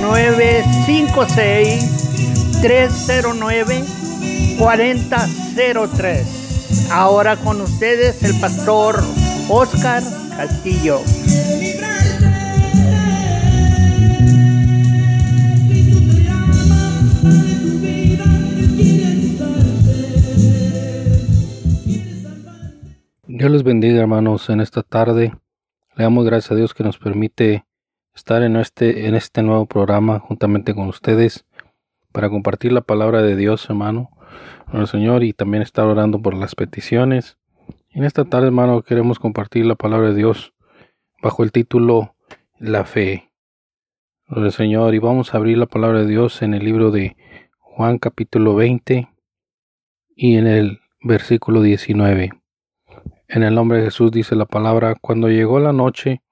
956-309-4003. Ahora con ustedes el pastor Oscar Castillo. Dios les bendiga hermanos en esta tarde. Le damos gracias a Dios que nos permite estar en este, en este nuevo programa juntamente con ustedes para compartir la palabra de Dios, hermano, el Señor, y también estar orando por las peticiones. En esta tarde, hermano, queremos compartir la palabra de Dios bajo el título La fe. El Señor, y vamos a abrir la palabra de Dios en el libro de Juan capítulo 20 y en el versículo 19. En el nombre de Jesús dice la palabra, cuando llegó la noche,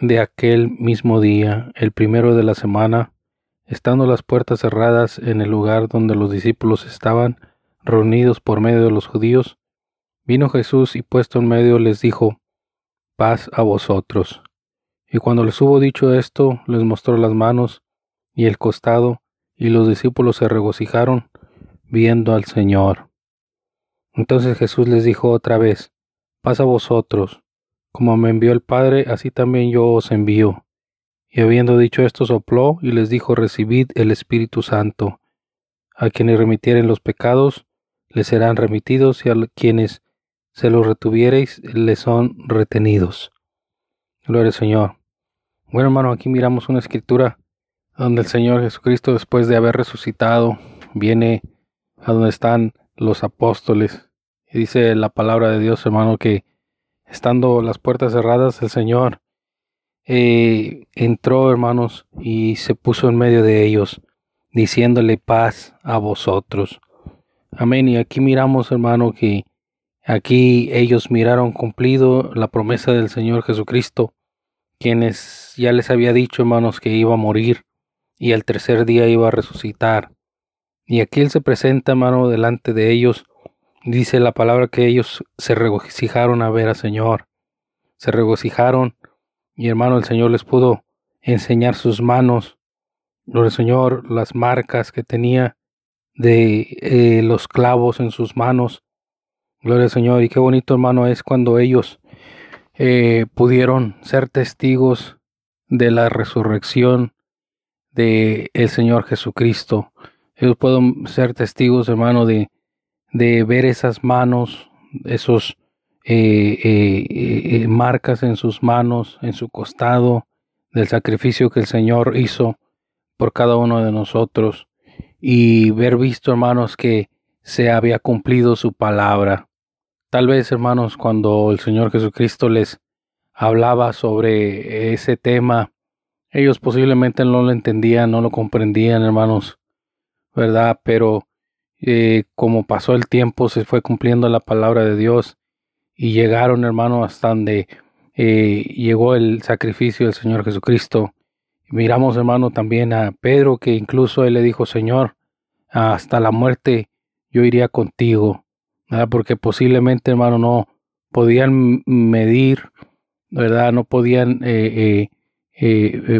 de aquel mismo día, el primero de la semana, estando las puertas cerradas en el lugar donde los discípulos estaban reunidos por medio de los judíos, vino Jesús y puesto en medio les dijo, paz a vosotros. Y cuando les hubo dicho esto, les mostró las manos y el costado, y los discípulos se regocijaron viendo al Señor. Entonces Jesús les dijo otra vez, paz a vosotros. Como me envió el Padre, así también yo os envío. Y habiendo dicho esto, sopló y les dijo, recibid el Espíritu Santo. A quienes remitieren los pecados, les serán remitidos, y a quienes se los retuviereis, les son retenidos. Gloria al Señor. Bueno, hermano, aquí miramos una escritura donde el Señor Jesucristo, después de haber resucitado, viene a donde están los apóstoles. Y dice la palabra de Dios, hermano, que estando las puertas cerradas, el Señor eh, entró, hermanos, y se puso en medio de ellos, diciéndole paz a vosotros. Amén. Y aquí miramos, hermano, que aquí ellos miraron cumplido la promesa del Señor Jesucristo, quienes ya les había dicho, hermanos, que iba a morir y el tercer día iba a resucitar. Y aquí Él se presenta, hermano, delante de ellos Dice la palabra que ellos se regocijaron a ver al Señor. Se regocijaron y hermano el Señor les pudo enseñar sus manos. Gloria al Señor, las marcas que tenía de eh, los clavos en sus manos. Gloria al Señor. Y qué bonito hermano es cuando ellos eh, pudieron ser testigos de la resurrección de el Señor Jesucristo. Ellos pueden ser testigos, hermano, de de ver esas manos, esos eh, eh, eh, marcas en sus manos, en su costado, del sacrificio que el Señor hizo por cada uno de nosotros y ver visto, hermanos, que se había cumplido su palabra. Tal vez, hermanos, cuando el Señor Jesucristo les hablaba sobre ese tema, ellos posiblemente no lo entendían, no lo comprendían, hermanos, ¿verdad? Pero eh, como pasó el tiempo, se fue cumpliendo la palabra de Dios y llegaron, hermano, hasta donde eh, llegó el sacrificio del Señor Jesucristo. Miramos, hermano, también a Pedro, que incluso él le dijo, Señor, hasta la muerte yo iría contigo, porque posiblemente, hermano, no podían medir, ¿verdad? No podían eh,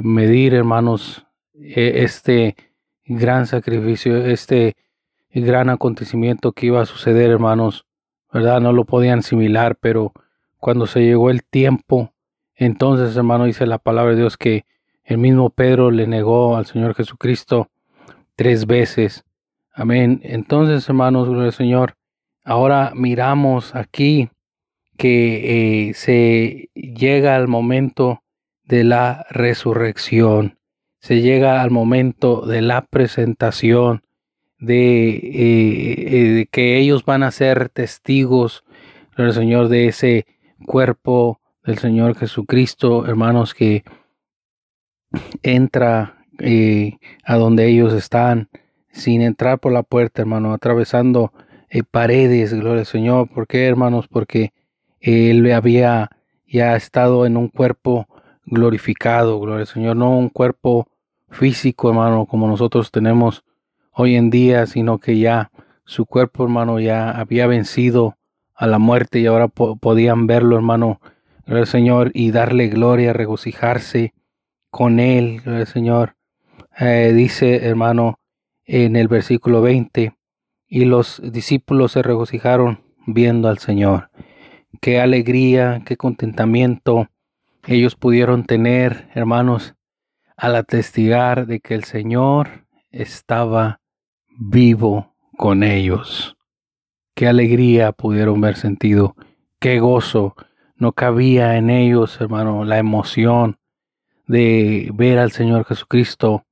medir, hermanos, e, este gran sacrificio, este el gran acontecimiento que iba a suceder, hermanos, ¿verdad? No lo podían asimilar, pero cuando se llegó el tiempo, entonces, hermano, dice la palabra de Dios que el mismo Pedro le negó al Señor Jesucristo tres veces. Amén. Entonces, hermanos, gloria Señor, ahora miramos aquí que eh, se llega al momento de la resurrección, se llega al momento de la presentación eh, de, que ellos van a ser testigos, del Señor, de ese cuerpo del Señor Jesucristo, hermanos, que entra eh, a donde ellos están, sin entrar por la puerta, hermano, atravesando eh, paredes, gloria al Señor. ¿Por qué, hermanos? Porque él había ya estado en un cuerpo glorificado, gloria al Señor, no un cuerpo físico, hermano, como nosotros tenemos hoy en día, sino que ya su cuerpo, hermano, ya había vencido a la muerte y ahora podían verlo, hermano, al Señor, y darle gloria, regocijarse con él, gloria al Señor. Eh, dice, hermano, en el versículo 20, y los discípulos se regocijaron viendo al Señor. Qué alegría, qué contentamiento ellos pudieron tener, hermanos, al atestigar de que el Señor estaba vivo con ellos. Qué alegría pudieron ver sentido, qué gozo. No cabía en ellos, hermano, la emoción de ver al Señor Jesucristo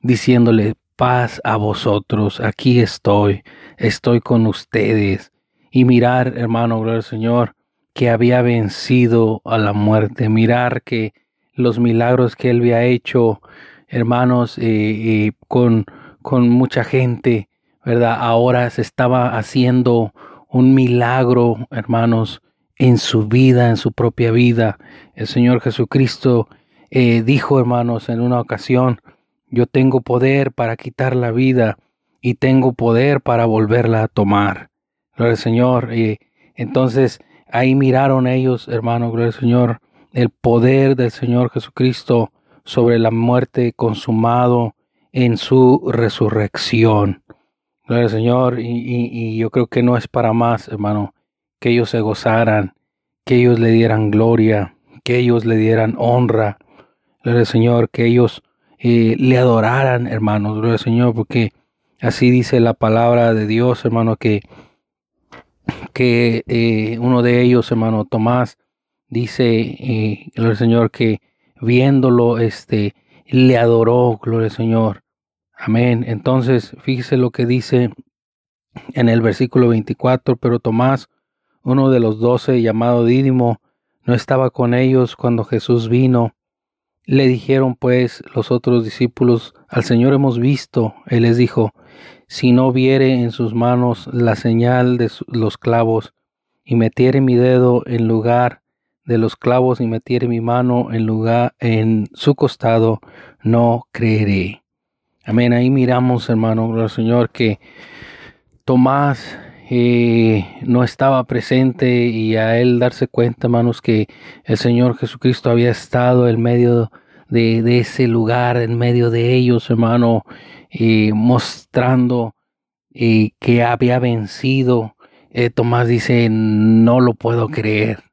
diciéndole, paz a vosotros, aquí estoy, estoy con ustedes. Y mirar, hermano, gloria al Señor, que había vencido a la muerte, mirar que los milagros que él había hecho, hermanos, eh, eh, con, con mucha gente, ¿verdad? Ahora se estaba haciendo un milagro, hermanos, en su vida, en su propia vida. El Señor Jesucristo eh, dijo, hermanos, en una ocasión, yo tengo poder para quitar la vida y tengo poder para volverla a tomar. Gloria al Señor. Y entonces ahí miraron ellos, hermanos, gloria al Señor, el poder del Señor Jesucristo sobre la muerte consumado en su resurrección. Gloria al Señor, y, yo creo que no es para más, hermano, que ellos se gozaran, que ellos le dieran gloria, que ellos le dieran honra. Gloria al Señor, que ellos eh, le adoraran, hermanos, gloria al Señor, porque así dice la palabra de Dios, hermano, que, que eh, uno de ellos, hermano Tomás, dice, eh, gloria al Señor, que viéndolo, este, le adoró, gloria al Señor. Amén. Entonces, fíjese lo que dice en el versículo 24, pero Tomás, uno de los doce, llamado Dídimo, no estaba con ellos cuando Jesús vino. Le dijeron pues los otros discípulos, al Señor hemos visto. Él les dijo, si no viere en sus manos la señal de los clavos, y metiere mi dedo en lugar de los clavos y metiere mi mano en lugar en su costado, no creeré. Amén. Ahí miramos, hermano, el Señor, que Tomás eh, no estaba presente y a él darse cuenta, hermanos, que el Señor Jesucristo había estado en medio de, ese lugar, en medio de ellos, hermano, eh, mostrando eh, que había vencido. Tomás dice, no lo puedo creer.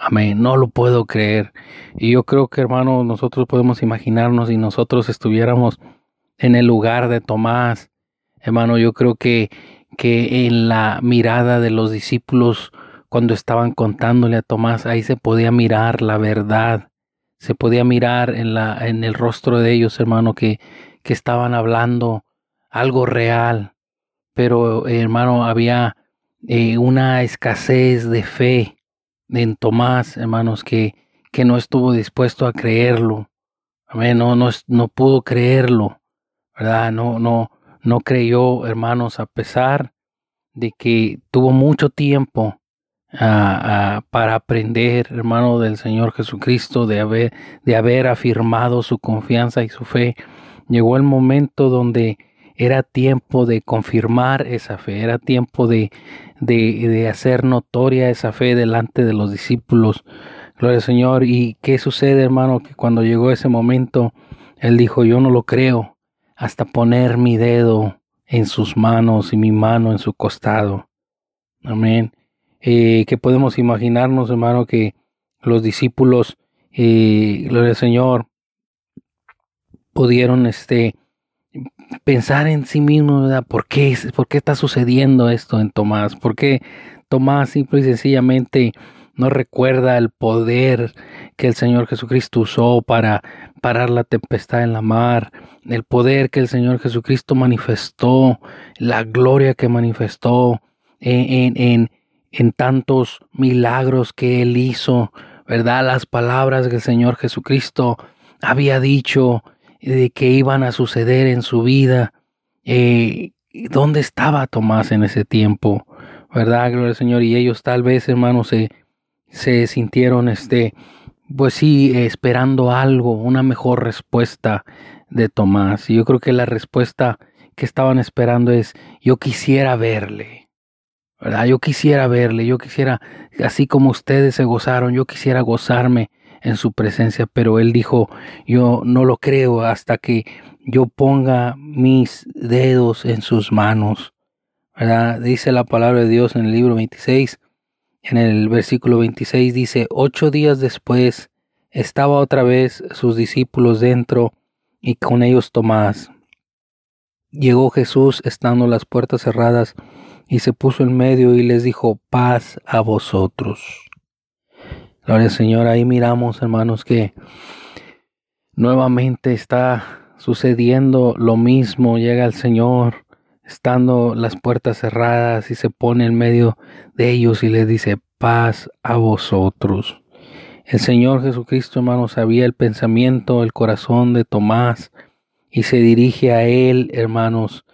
Amén, no lo puedo creer. Y yo creo que, hermano, nosotros podemos imaginarnos si nosotros estuviéramos en el lugar de Tomás. Hermano, yo creo que, que en la mirada de los discípulos, cuando estaban contándole a Tomás, ahí se podía mirar la verdad. Se podía mirar en, la, en el rostro de ellos, hermano, que, que estaban hablando algo real. Pero, hermano, había eh, una escasez de fe en Tomás, hermanos, que, que no estuvo dispuesto a creerlo. No, no, no pudo creerlo, ¿verdad? No, no, no creyó, hermanos, a pesar de que tuvo mucho tiempo ah, ah, para aprender, hermano, del Señor Jesucristo, de haber, de haber afirmado su confianza y su fe. Llegó el momento donde era tiempo de confirmar esa fe, era tiempo de, de, hacer notoria esa fe delante de los discípulos. Gloria al Señor. ¿Y qué sucede, hermano? Que cuando llegó ese momento, Él dijo, yo no lo creo hasta poner mi dedo en sus manos y mi mano en su costado. Amén. Eh, que podemos imaginarnos, hermano, que los discípulos, eh, gloria al Señor, pudieron este, pensar en sí mismo, ¿verdad? ¿Por qué, ¿Por qué está sucediendo esto en Tomás? ¿Por qué Tomás simple y sencillamente no recuerda el poder que el Señor Jesucristo usó para parar la tempestad en la mar, el poder que el Señor Jesucristo manifestó, la gloria que manifestó en, en, en tantos milagros que Él hizo, ¿verdad? Las palabras que el Señor Jesucristo había dicho de que iban a suceder en su vida. Eh, ¿Dónde estaba Tomás en ese tiempo? ¿Verdad? Gloria al Señor. Y ellos tal vez, hermanos, se, se sintieron, este, pues sí, esperando algo, una mejor respuesta de Tomás. Y yo creo que la respuesta que estaban esperando es, yo quisiera verle. ¿Verdad? Yo quisiera verle, yo quisiera, así como ustedes se gozaron, yo quisiera gozarme en su presencia, pero él dijo, yo no lo creo hasta que yo ponga mis dedos en sus manos. Dice la palabra de Dios en el libro 26, en el versículo 26 dice, ocho días después estaba otra vez sus discípulos dentro y con ellos Tomás. Llegó Jesús estando las puertas cerradas y se puso en medio y les dijo, paz a vosotros. Gloria al Señor, ahí miramos hermanos que nuevamente está sucediendo lo mismo, llega el Señor estando las puertas cerradas y se pone en medio de ellos y les dice, paz a vosotros. El Señor Jesucristo, hermanos, sabía el pensamiento, el corazón de Tomás y se dirige a él, hermanos,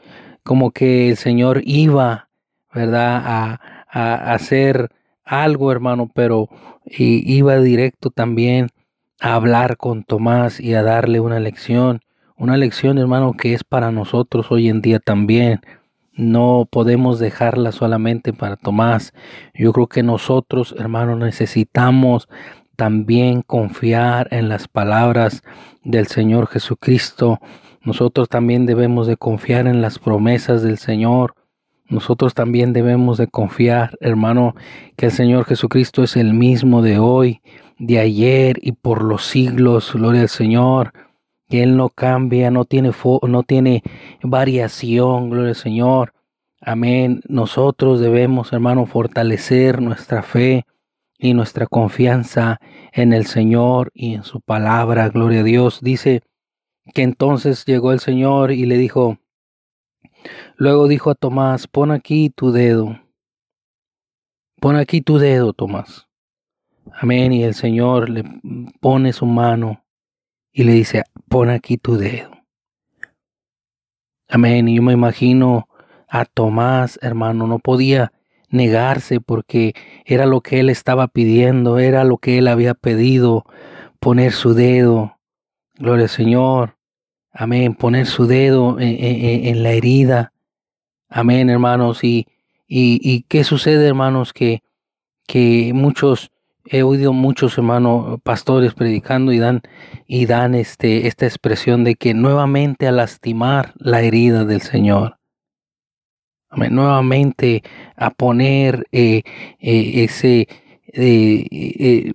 como que el Señor iba, ¿verdad?, a, a hacer algo, hermano, pero iba directo también a hablar con Tomás y a darle una lección. Una lección, hermano, que es para nosotros hoy en día también. No podemos dejarla solamente para Tomás. Yo creo que nosotros, hermano, necesitamos también confiar en las palabras del Señor Jesucristo. Nosotros también debemos de confiar en las promesas del Señor. Nosotros también debemos de confiar, hermano, que el Señor Jesucristo es el mismo de hoy, de ayer y por los siglos. Gloria al Señor. Que Él no cambia, no tiene, no tiene variación. Gloria al Señor. Amén. Nosotros debemos, hermano, fortalecer nuestra fe y nuestra confianza en el Señor y en su palabra. Gloria a Dios. Dice que entonces llegó el Señor y le dijo, Luego dijo a Tomás, pon aquí tu dedo. Pon aquí tu dedo, Tomás. Amén. Y el Señor le pone su mano y le dice, pon aquí tu dedo. Amén. Y yo me imagino a Tomás, hermano, no podía negarse porque era lo que él estaba pidiendo, era lo que él había pedido, poner su dedo. Gloria al Señor. Amén. Poner su dedo en, la herida. Amén, hermanos. Y, y, y, qué sucede, hermanos, que, que muchos, he oído muchos hermanos pastores predicando y dan, y dan este, esta expresión de que nuevamente a lastimar la herida del Señor. Amén. Nuevamente a poner eh, eh, ese, eh,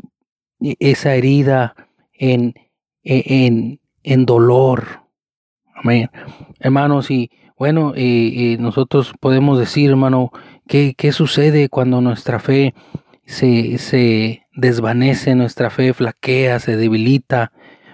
esa herida en, en, en dolor. Amén. Hermanos, y bueno, y nosotros podemos decir, hermano, ¿qué, ¿qué, sucede cuando nuestra fe se, se desvanece, nuestra fe flaquea, se debilita?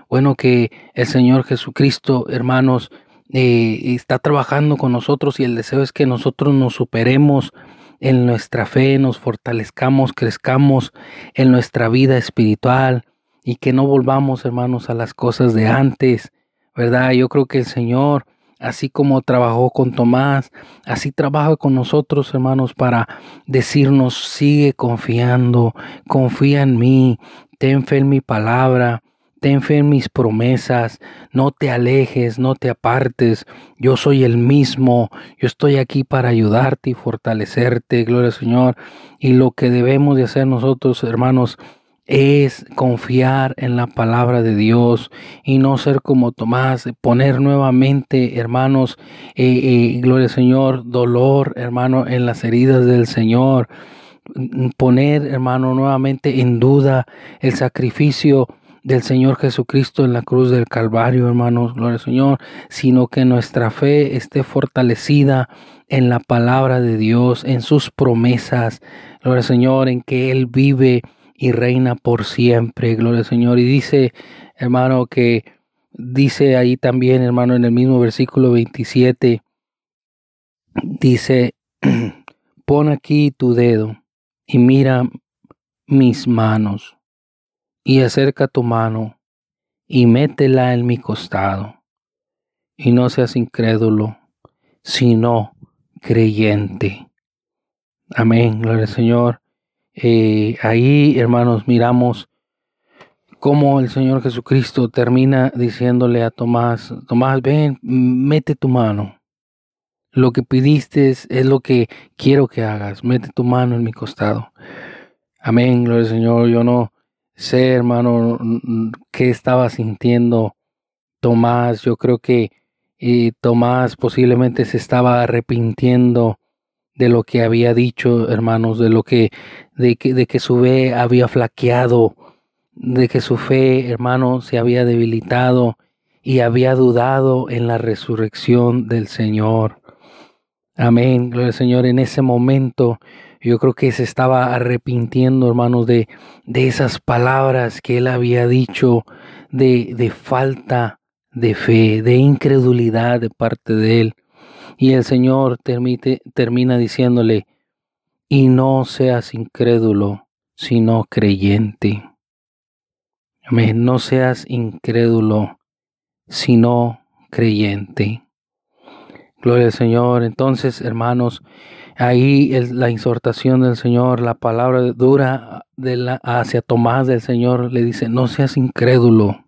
Bueno, que el Señor Jesucristo, hermanos, eh, está trabajando con nosotros y el deseo es que nosotros nos superemos en nuestra fe, nos fortalezcamos, crezcamos en nuestra vida espiritual y que no volvamos, hermanos, a las cosas de antes, ¿verdad? Yo creo que el Señor, así como trabajó con Tomás, así trabaja con nosotros, hermanos, para decirnos, sigue confiando, confía en mí, ten fe en mi palabra, ten fe en mis promesas, no te alejes, no te apartes, yo soy el mismo, yo estoy aquí para ayudarte y fortalecerte, gloria al Señor. Y lo que debemos de hacer nosotros, hermanos, es confiar en la palabra de Dios y no ser como Tomás, poner nuevamente, hermanos, eh, eh, gloria al Señor, dolor, hermano, en las heridas del Señor, poner, hermano, nuevamente en duda el sacrificio del Señor Jesucristo en la cruz del Calvario, hermanos, gloria al Señor, sino que nuestra fe esté fortalecida en la palabra de Dios, en sus promesas, gloria al Señor, en que Él vive y reina por siempre, gloria al Señor. Y dice, hermano, que dice ahí también, hermano, en el mismo versículo 27, dice, pon aquí tu dedo y mira mis manos y acerca tu mano y métela en mi costado y no seas incrédulo, sino creyente. Amén, gloria al Señor. Eh, ahí, hermanos, miramos cómo el Señor Jesucristo termina diciéndole a Tomás, Tomás, ven, mete tu mano. Lo que pidiste es lo que quiero que hagas. Mete tu mano en mi costado. Amén, gloria al Señor. Yo no sé, hermano, qué estaba sintiendo Tomás. Yo creo que eh, Tomás posiblemente se estaba arrepintiendo de lo que había dicho, hermanos, de lo que, de que, de que su fe había flaqueado, de que su fe, hermano, se había debilitado y había dudado en la resurrección del Señor. Amén, gloria Señor. En ese momento yo creo que se estaba arrepintiendo, hermanos, de, de esas palabras que él había dicho, de, de falta de fe, de incredulidad de parte de él. Y el Señor termina diciéndole, y no seas incrédulo, sino creyente. Amén, no seas incrédulo, sino creyente. Gloria al Señor. Entonces, hermanos, ahí es la exhortación del Señor, la palabra dura de la, hacia Tomás del Señor le dice, no seas incrédulo,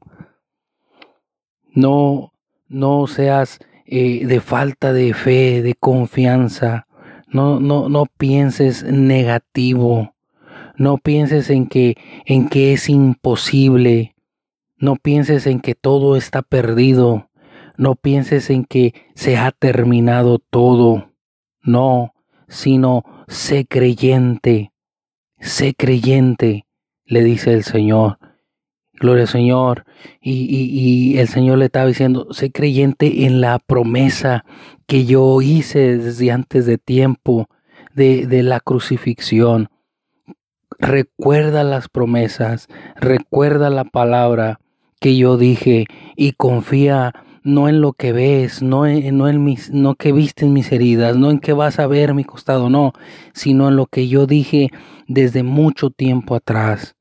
no, no seas eh, de falta de fe, de confianza, no, no, no pienses negativo, no pienses en que, en que es imposible, no pienses en que todo está perdido, no pienses en que se ha terminado todo. No, sino sé creyente. Sé creyente, le dice el Señor. Gloria al Señor. Y, el Señor le estaba diciendo, sé creyente en la promesa que yo hice desde antes de tiempo de, de la crucifixión. Recuerda las promesas, recuerda la palabra que yo dije y confía no en lo que ves, no en, no en mis, no que viste mis heridas, no en que vas a ver mi costado, no, sino en lo que yo dije desde mucho tiempo atrás.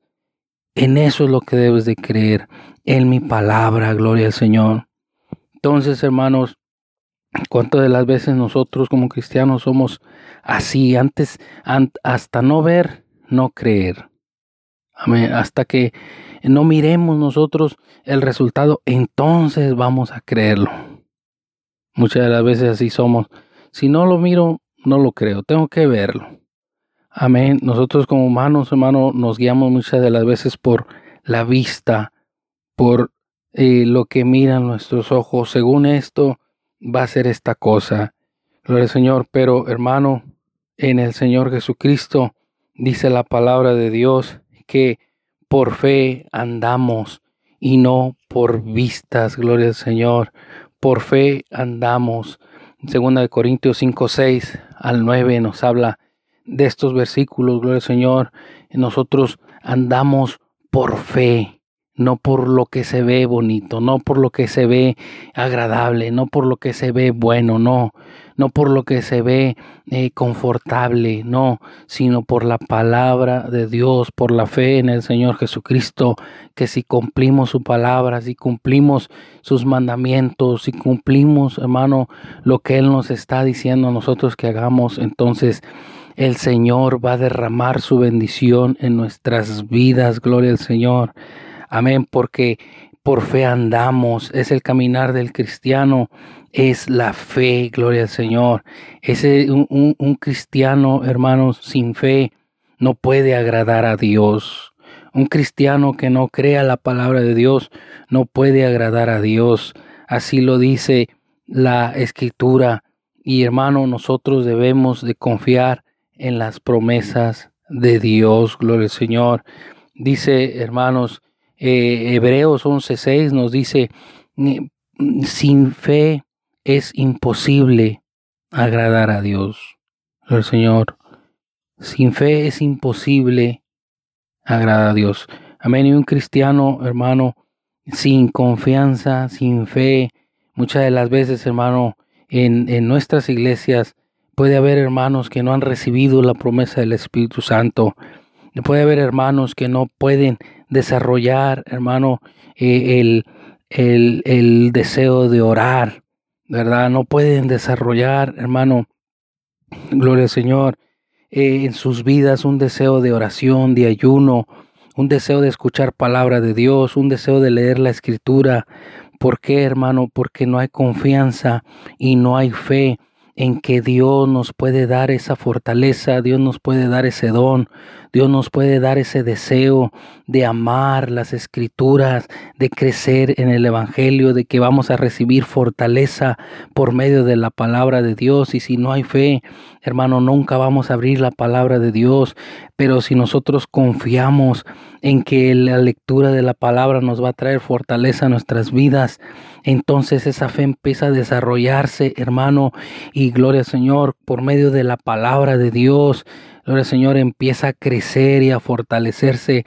En eso es lo que debes de creer, en mi palabra, gloria al Señor. Entonces, hermanos, ¿cuántas de las veces nosotros como cristianos somos así, antes, hasta no ver, no creer? Amén, hasta que no miremos nosotros el resultado, entonces vamos a creerlo. Muchas de las veces así somos. Si no lo miro, no lo creo, tengo que verlo. Amén. Nosotros como humanos, hermano, nos guiamos muchas de las veces por la vista, por eh, lo que miran nuestros ojos. Según esto, va a ser esta cosa. Gloria al Señor. Pero, hermano, en el Señor Jesucristo dice la palabra de Dios que por fe andamos y no por vistas, gloria al Señor. Por fe andamos. Segunda de Corintios 5, 6 al 9 nos habla de estos versículos, gloria al Señor. Nosotros andamos por fe no por lo que se ve bonito, no por lo que se ve agradable, no por lo que se ve bueno, no, no por lo que se ve eh, confortable, no, sino por la palabra de Dios, por la fe en el Señor Jesucristo, que si cumplimos su palabra, si cumplimos sus mandamientos, si cumplimos, hermano, lo que Él nos está diciendo a nosotros que hagamos, entonces el Señor va a derramar su bendición en nuestras vidas, gloria al Señor. Amén, porque por fe andamos, es el caminar del cristiano, es la fe, gloria al Señor. Ese, un, un cristiano, hermanos, sin fe no puede agradar a Dios. Un cristiano que no crea la palabra de Dios no puede agradar a Dios. Así lo dice la escritura. Y hermano, nosotros debemos de confiar en las promesas de Dios. Gloria al Señor. Dice, hermanos, eh, Hebreos 11:6 nos dice, sin fe es imposible agradar a Dios. El Señor, sin fe es imposible agradar a Dios. Amén. Y un cristiano, hermano, sin confianza, sin fe, muchas de las veces, hermano, en, en nuestras iglesias puede haber hermanos que no han recibido la promesa del Espíritu Santo. Puede haber hermanos que no pueden desarrollar, hermano, eh, el, el, el, deseo de orar. ¿verdad? No pueden desarrollar, hermano, gloria al Señor, eh, en sus vidas un deseo de oración, de ayuno, un deseo de escuchar palabra de Dios, un deseo de leer la escritura. ¿Por qué, hermano? Porque no hay confianza y no hay fe en que Dios nos puede dar esa fortaleza, Dios nos puede dar ese don, Dios nos puede dar ese deseo de amar las escrituras, de crecer en el Evangelio, de que vamos a recibir fortaleza por medio de la palabra de Dios. Y si no hay fe, hermano, nunca vamos a abrir la palabra de Dios. Pero si nosotros confiamos en que la lectura de la palabra nos va a traer fortaleza a nuestras vidas, entonces esa fe empieza a desarrollarse, hermano, y gloria al Señor, por medio de la palabra de Dios. Gloria Señor empieza a crecer y a fortalecerse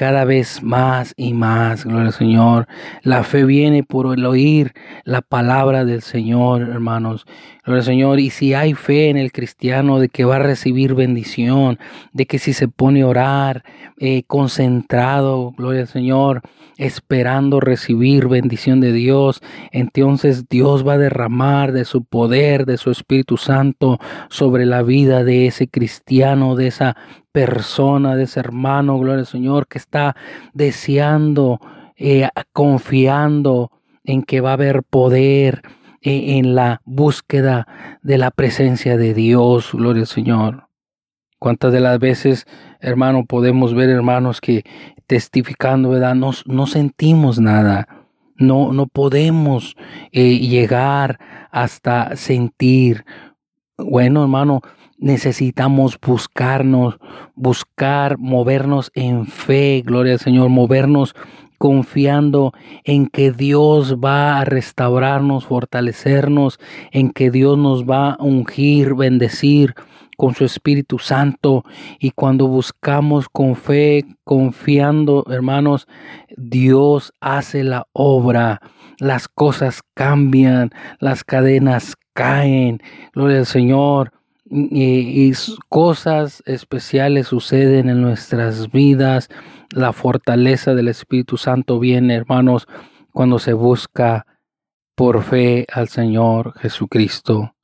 cada vez más y más, gloria al Señor. La fe viene por el oír la palabra del Señor, hermanos. Gloria al Señor. Y si hay fe en el cristiano de que va a recibir bendición, de que si se pone a orar eh, concentrado, gloria al Señor, esperando recibir bendición de Dios, entonces Dios va a derramar de su poder, de su Espíritu Santo sobre la vida de ese cristiano, de esa persona, de ese hermano, gloria al Señor, que está deseando, eh, confiando en que va a haber poder eh, en la búsqueda de la presencia de Dios, gloria al Señor. ¿Cuántas de las veces, hermano, podemos ver hermanos que testificando, ¿verdad? No, no sentimos nada. No, no podemos eh, llegar hasta sentir. Bueno, hermano, necesitamos buscarnos, buscar, movernos en fe, gloria al Señor, movernos confiando en que Dios va a restaurarnos, fortalecernos, en que Dios nos va a ungir, bendecir con su Espíritu Santo. Y cuando buscamos con fe, confiando, hermanos, Dios hace la obra. Las cosas cambian, las cadenas caen. Gloria al Señor y, cosas especiales suceden en nuestras vidas. La fortaleza del Espíritu Santo viene, hermanos, cuando se busca por fe al Señor Jesucristo.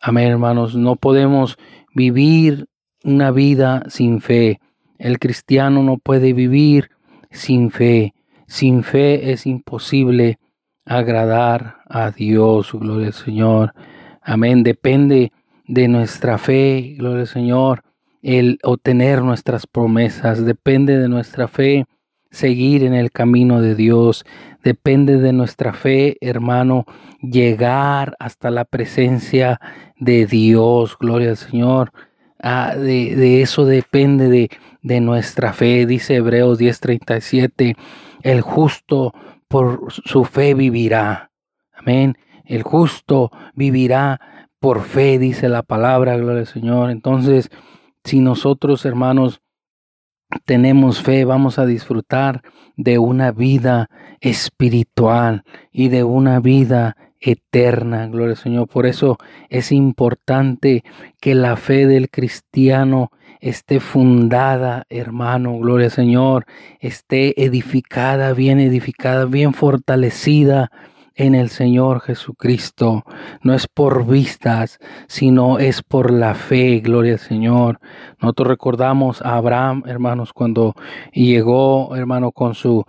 Amén, hermanos. No podemos vivir una vida sin fe. El cristiano no puede vivir sin fe. Sin fe es imposible agradar a Dios. Gloria al Señor. Amén. Depende de nuestra fe, gloria al Señor, el obtener nuestras promesas, depende de nuestra fe seguir en el camino de Dios, depende de nuestra fe, hermano, llegar hasta la presencia de Dios, gloria al Señor. Ah, de, de, eso depende de, de nuestra fe, dice Hebreos 10:37, el justo por su fe vivirá. Amén. El justo vivirá por fe, dice la palabra, gloria al Señor. Entonces, si nosotros, hermanos, tenemos fe, vamos a disfrutar de una vida espiritual y de una vida eterna, gloria al Señor. Por eso es importante que la fe del cristiano esté fundada, hermano, gloria al Señor, esté edificada, bien edificada, bien fortalecida en el Señor Jesucristo. No es por vistas, sino es por la fe, gloria al Señor. Nosotros recordamos a Abraham, hermanos, cuando llegó, hermano, con su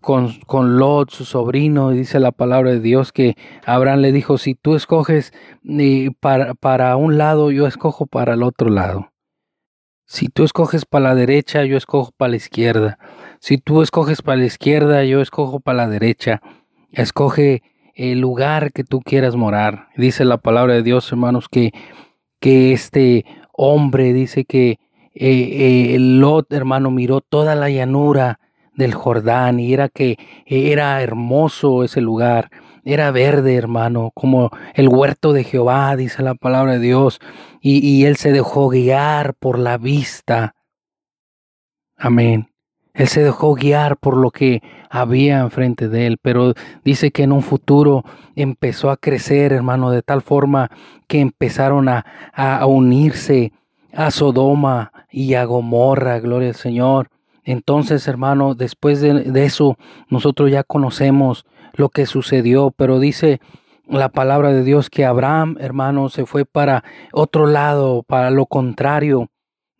con, con, Lot, su sobrino, dice la palabra de Dios que Abraham le dijo, si tú escoges eh, para, para un lado, yo escojo para el otro lado. Si tú escoges para la derecha, yo escojo para la izquierda. Si tú escoges para la izquierda, yo escojo para la derecha. Escoge el lugar que tú quieras morar. Dice la palabra de Dios, hermanos, que, que este hombre dice que eh, eh, Lot, hermano, miró toda la llanura del Jordán y era que era hermoso ese lugar, era verde, hermano, como el huerto de Jehová, dice la palabra de Dios, y, y él se dejó guiar por la vista. Amén. Él se dejó guiar por lo que había enfrente de él, pero dice que en un futuro empezó a crecer, hermano, de tal forma que empezaron a, a unirse a Sodoma y a Gomorra, gloria al Señor. Entonces, hermano, después de, de, eso, nosotros ya conocemos lo que sucedió, pero dice la palabra de Dios que Abraham, hermano, se fue para otro lado, para lo contrario.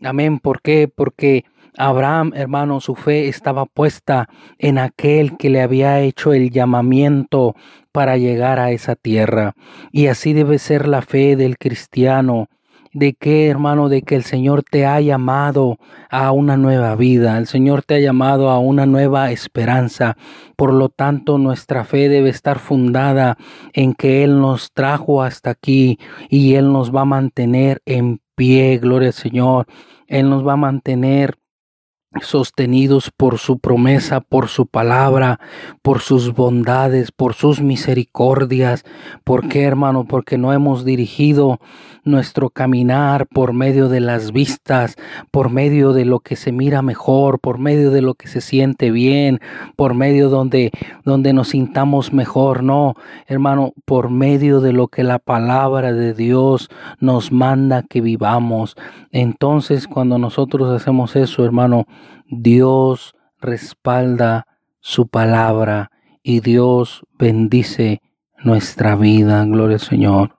Amén. ¿Por qué? Porque Abraham, hermano, su fe estaba puesta en aquel que le había hecho el llamamiento para llegar a esa tierra. Y así debe ser la fe del cristiano de que, hermano, de que el Señor te ha llamado a una nueva vida, el Señor te ha llamado a una nueva esperanza. Por lo tanto, nuestra fe debe estar fundada en que Él nos trajo hasta aquí y Él nos va a mantener en pie, gloria al Señor. Él nos va a mantener sostenidos por su promesa, por su palabra, por sus bondades, por sus misericordias. ¿Por qué, hermano? Porque no hemos dirigido nuestro caminar por medio de las vistas, por medio de lo que se mira mejor, por medio de lo que se siente bien, por medio donde donde nos sintamos mejor, no, hermano, por medio de lo que la palabra de Dios nos manda que vivamos. Entonces, cuando nosotros hacemos eso, hermano, Dios respalda su palabra y Dios bendice nuestra vida. Gloria al Señor.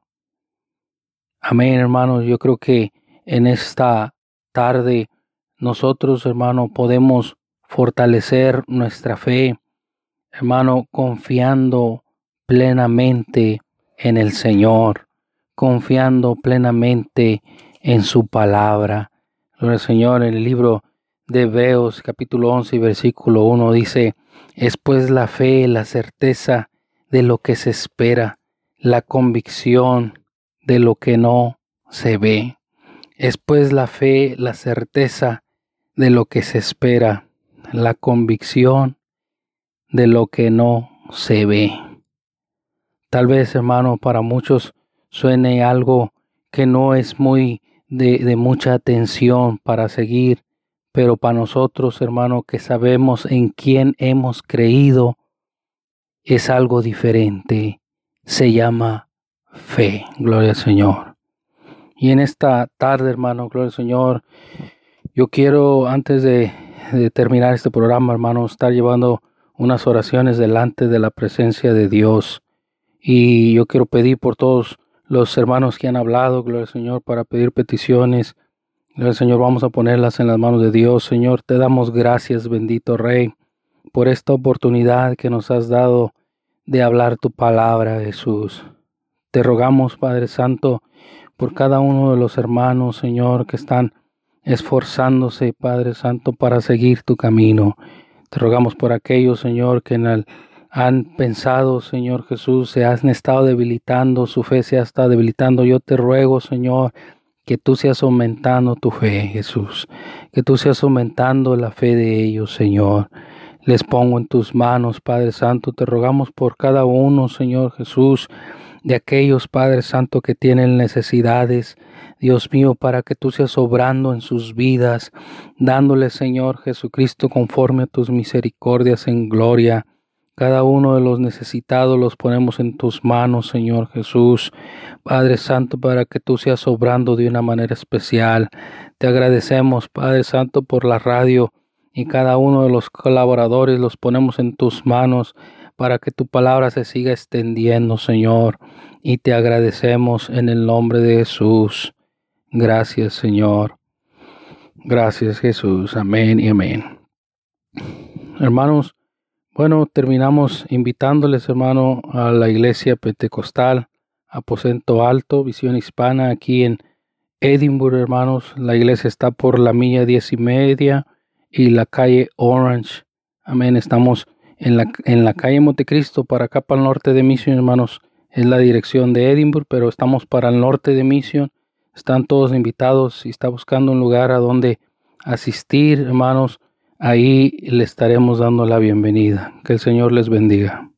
Amén, hermanos. Yo creo que en esta tarde nosotros, hermano, podemos fortalecer nuestra fe, hermano, confiando plenamente en el Señor, confiando plenamente en su palabra. Gloria al Señor, en el libro de Hebreos capítulo 11 versículo 1 dice, es pues la fe, la certeza de lo que se espera, la convicción de lo que no se ve. Es pues la fe, la certeza de lo que se espera, la convicción de lo que no se ve. Tal vez, hermano, para muchos suene algo que no es muy de, de mucha atención para seguir, pero para nosotros, hermano, que sabemos en quién hemos creído, es algo diferente. Se llama fe. Gloria al Señor. Y en esta tarde, hermano, gloria al Señor, yo quiero, antes de, terminar este programa, hermano, estar llevando unas oraciones delante de la presencia de Dios. Y yo quiero pedir por todos los hermanos que han hablado, gloria al Señor, para pedir peticiones. Señor, vamos a ponerlas en las manos de Dios. Señor, te damos gracias, bendito Rey, por esta oportunidad que nos has dado de hablar tu palabra, Jesús. Te rogamos, Padre Santo, por cada uno de los hermanos, Señor, que están esforzándose, Padre Santo, para seguir tu camino. Te rogamos por aquellos, Señor, que han pensado, Señor Jesús, se han estado debilitando, su fe se ha estado debilitando. Yo te ruego, Señor, que tú seas aumentando tu fe, Jesús, que tú seas aumentando la fe de ellos, Señor. Les pongo en tus manos, Padre Santo, te rogamos por cada uno, Señor Jesús, de aquellos, Padre Santo, que tienen necesidades, Dios mío, para que tú seas obrando en sus vidas, dándoles, Señor Jesucristo, conforme a tus misericordias en gloria. Cada uno de los necesitados los ponemos en tus manos, Señor Jesús. Padre Santo, para que tú seas obrando de una manera especial. Te agradecemos, Padre Santo, por la radio y cada uno de los colaboradores los ponemos en tus manos para que tu palabra se siga extendiendo, Señor. Y te agradecemos en el nombre de Jesús. Gracias, Señor. Gracias, Jesús. Amén y amén. Hermanos, bueno, terminamos invitándoles, hermano, a la iglesia pentecostal, aposento alto, visión hispana, aquí en Edinburgh, hermanos. La iglesia está por la milla diez y media y la calle Orange. Amén. Estamos en la, en la calle Montecristo, para acá para el norte de Mission, hermanos, es la dirección de Edinburgh, pero estamos para el norte de Mission. Están todos invitados y está buscando un lugar a donde asistir, hermanos. Ahí le estaremos dando la bienvenida. Que el Señor les bendiga.